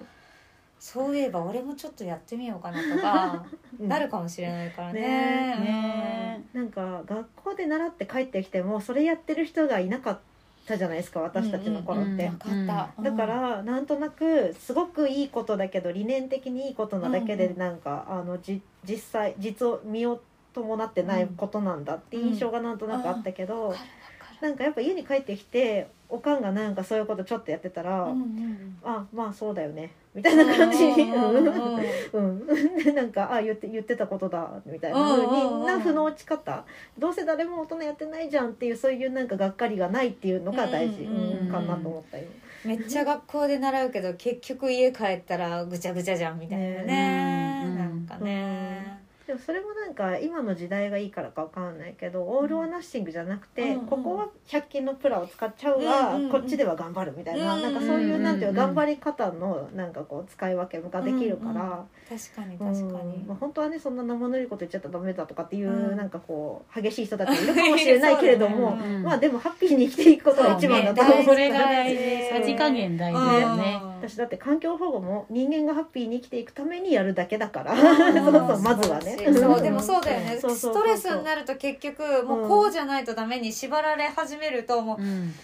そういえば俺もちょっとやってみようかなとかうんなるかもしれないからね。ねねなんか学校で習って帰ってきてもそれやってる人がいなかったじゃないですか私たちの頃って。うんうん分かった。だからなんとなくすごくいいことだけど理念的にいいことなだけでうんうん。なんか、あのじ実際実を身を伴ってないことなんだって印象がなんとなくあったけど、わかる。なんかやっぱ家に帰ってきておかんがなんかそういうことちょっとやってたら。うんうんあまあそうだよね。みたいな感じ。に。うんで なんかあ言って言ってたことだみたいな風うにな負の落ち方。どうせ誰も大人やってないじゃんっていうそういうなんかがっかりがないっていうのが大事、かなと思ったよ。めっちゃ学校で習うけど結局家帰ったらぐちゃぐちゃじゃんみたいなね。ねなんかね、でもそれもなんか今の時代がいいからかわかんないけどオール・オア・ナッシングじゃなくて、うんうん。ここは100均のプラを使っちゃうが、うんうん。うんこっちでは頑張るみたいな,、うんなんかそういうなんていううん頑張り方のなんかこう使い分けができるから、確かにうん。確かに、まあ、本当はねそんな生ぬるいこと言っちゃったらダメだとかっていう、うんなんかこう激しい人たちもいるかもしれないけれども、まあでもハッピーに生きていくことが一番だと思うね。それが大事さじ加減大事だよね。私だって環境保護も人間がハッピーに生きていくためにやるだけだから、うん そうそうまずはね。そうでもそうだよね。そうそうそうそう。ストレスになると結局もうこうじゃないとダメに縛られ始めるともううん。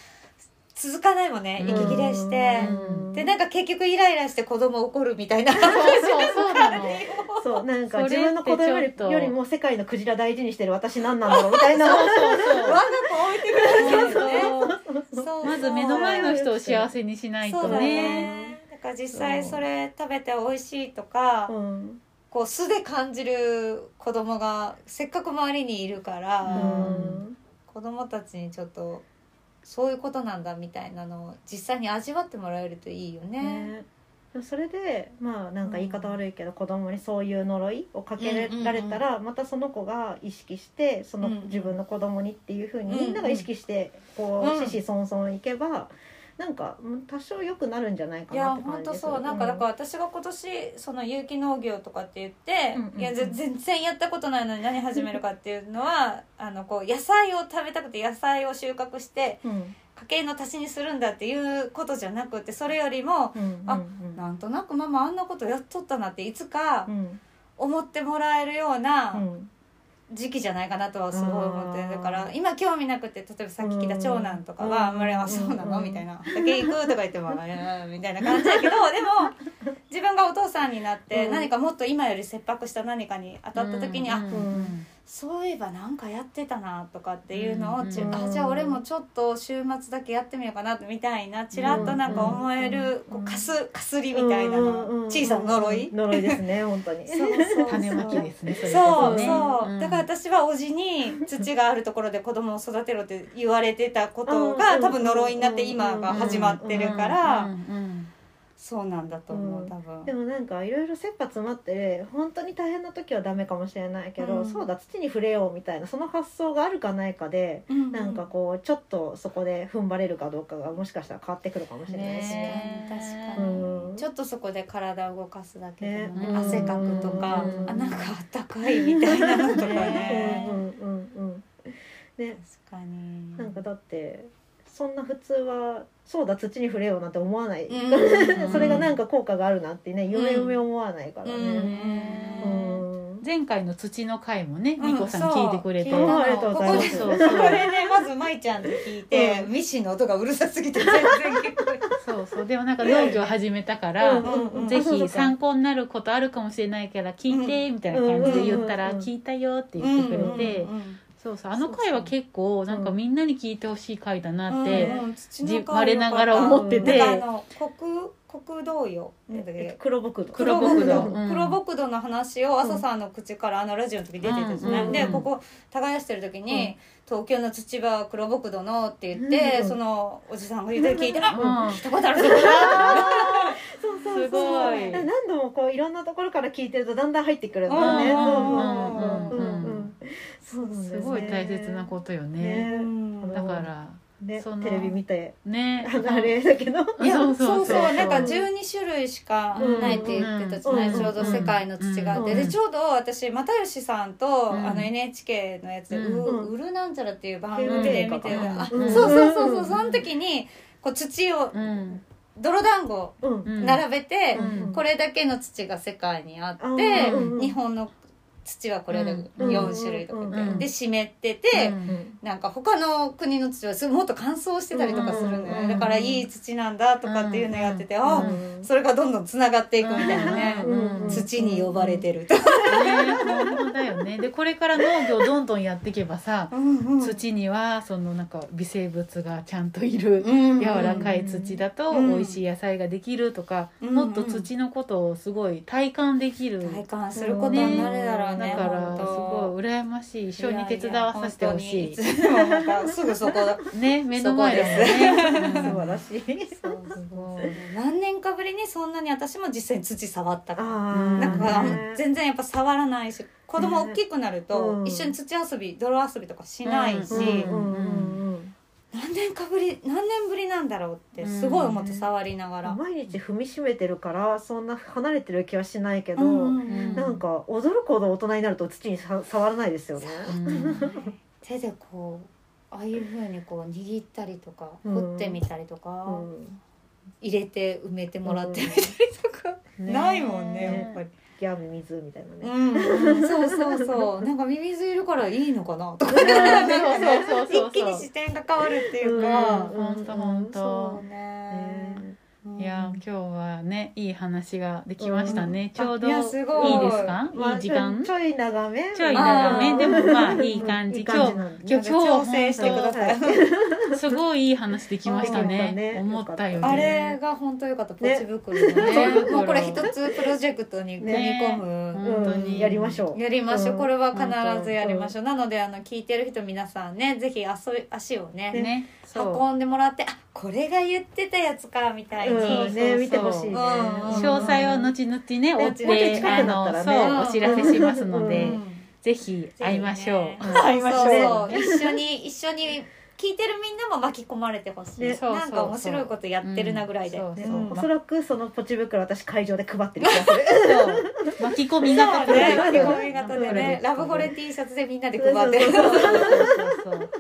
続かないもんね。息切れして。うん。でなんか結局イライラして子供怒るみたいな。そうそうそう。なの。そうなんか自分の子供よりも世界のクジラ大事にしてる私何なんだろうみたいな。我が子置いてくるんですよね。そうそうまず目の前の人を幸せにしないとね。から実際それ食べて美味しいとかうん。こう素で感じる子供がせっかく周りにいるから、うん。子供たちにちょっとそういうことなんだみたいなのを実際に味わってもらえるといいよね。ね。それでまあなんか言い方悪いけど、子供にそういう呪いをかけられたら、またその子が意識してそのうん。うん自分の子供にっていうふうにうんうんみんなが意識してこうん。う子々孫々いけばなんかうん多少良くなるんじゃないかいやなって感本当じするそう。なんかだから私が今年その有機農業とかって言って、うんうんうん。いやぜ全然やったことないのに何始めるかっていうのは あのこう野菜を食べたくて野菜を収穫してうん。家計の足しにするんだっていうことじゃなくてそれよりもうんうんあうん。なんとなくママあんなことやっとったなっていつかうん。思ってもらえるよううなん時期じゃないかなとはすごい思ってだから今興味なくて例えばさっき聞いた長男とかはあんまり「あそうなの?」うん。みたいな「畑行く?」とか言っても「うん」みたいな感じだけど でも自分がお父さんになってうん。何かもっと今より切迫した何かに当たった時に「あうんそういえばなんかやってたな」とかっていうのをちうんあじゃあ俺もちょっと週末だけやってみようかなみたいなちらっとなんか思えるうんこうかすかすりみたいな小さな呪い。呪いですね本当に。そうそうそう。種まきですね。そうそう、ん。だから私はおじに土があるところで子供を育てろって言われてたことがうん多分呪いになって今が始まってるから、うんうんそうなんだと思ううん。多分。でもなんかいろいろ切羽詰まって本当に大変な時はダメかもしれないけど、うん。そうだ土に触れようみたいなその発想があるかないかで、うんなんかこうちょっとそこで踏ん張れるかどうかがもしかしたら変わってくるかもしれないし、ね確かに。うん。ちょっとそこで体を動かすだけでもねね。汗かくとか、うん。あなんかあったかいみたいなのとかね。うんうんうんうん。ね。確かに。なんかだってそんな普通はそうだ土に触れようなんて思わない、うん。それがなんか効果があるなってね夢夢思わないからうん。ね。ねうん。前回の土の回もね、うん。みこさん聞いてくれて、ありがとうございます。ここでこれねまず舞ちゃんで聞いて、うん。ミシンの音がうるさすぎて全然聞こえない。そうそう。でもなんか農業始めたから、うん。うん。うんぜひ参考になることあるかもしれないから聞いて、みたいな感じで言ったら、うん。うん。うん。聞いたよって言ってくれて、うん。うん。うんそうそうあの回は結構なんかみんなに聞いてほしい回だなって、うん。うん土のじ香り我ながら思ってて、国国道よ。ってだっけ？黒木土黒木土黒うん黒木土の話を朝さんの口からあのラジオの時出てたじゃない、でここ耕してる時に、東京の土は黒木土のって言って、うん。そのおじさんが言って聞いて、あうん。聞いたことあるぞ そうそうそう。すごい。で何度もこういろんなところから聞いてるとだんだん入ってくるんだよね。ううそう。うんうんうん そうなんですね。すごい大切なことよね。ね。うん。だからねテレビ見てね。あれだけど。い やそそう。うそうそうそう。なんか12種類しかないって言ってたじゃない、うんちょうど世界の土があって、うんでちょうど私又吉さんと、うんあの NHK のやつで「ううんうるなんちゃら」っていう番組で見て、うんあ、うんそうそうそうそうその時にこう土をうん泥団子並べて、うんこれだけの土が世界にあって、うん日本の土はこれでうん。4種類とかで、うんで湿ってて、うんなんか他の国の土はすごいもっと乾燥してたりとかするんだよね、うんだからいい土なんだとかっていうのやってて、うんあそれがどんどんつながっていくみたいなね、うん土に呼ばれてると、でこれから農業どんどんやっていけばさ土にはそのなんか微生物がちゃんといるうん柔らかい土だとうん。美味しい野菜ができるとか、うん。もっと土のことをすごい体感できる、体感することになるだろうねだからすごい羨ましい。一緒に手伝わさせてほしい。ややいすぐそこだ。ね目の前だもんね。素晴らしい。そうすごい何年かぶりにそんなに私も実際に土触ったから。なんかね全然やっぱ触らないし子供大きくなるとうん。一緒に土遊び泥遊びとかしないし、うん。うん。うん何年かぶり何年ぶりなんだろうってすごい思って触りながら、毎日踏みしめてるからそんな離れてる気はしないけど、うんうんうん。なんか驚くほど大人になると土にさ触らないですよね。うん手でこうああいうふうにこう握ったりとかうん。掘ってみたりとか、うん。入れて埋めてもらってうん。みたりとか、ねないもんねやっぱり。ギャーミ水みたいなね。うんうん、そうそうそう。なんかミミズいるからいいのかな？とかそうそうそうそう一気に視点が変わるっていうか、うん本当本当そうね。ねいや今日はねいい話ができましたね、ちょうどいい。ですか、まあいい時間？ちょい長め？ちょい長め？でもまあいい感じ。今日今日調整してください、すごいいい話できましたね。思ったよねあれが本当良かった。ポチ袋もうこれ一つプロジェクトに組み込む、本当に。うんやりましょう。やりましょう、うん。これは必ずやりましょう、なのであの聞いてる人皆さんねぜひ足足をねね運んでもらってあこれが言ってたやつかみたいに、うんそうね見てほしいね。うん詳細は後々ね追って近くなあのったらね。そうお知らせしますのでうんぜひ会いましょう。会いましょうそうそう。一緒に一緒に聞いてるみんなも巻き込まれてほしい、ねそうそうなんか面白いことやってるなぐらいで、うんそうそう。うん。おそらくそのポチ袋私会場で配ってる気がする。そう。巻き込み型プロジェクト巻き込み型でね。ラブホレ T シャツでみんなで配ってる。そうそうそうそう。そう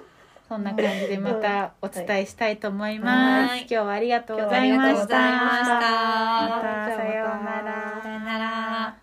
そんな感じでまたお伝えしたいと思います。はい。今日はありがとうございました。今日はありがとうございました。またさようなら。さよなら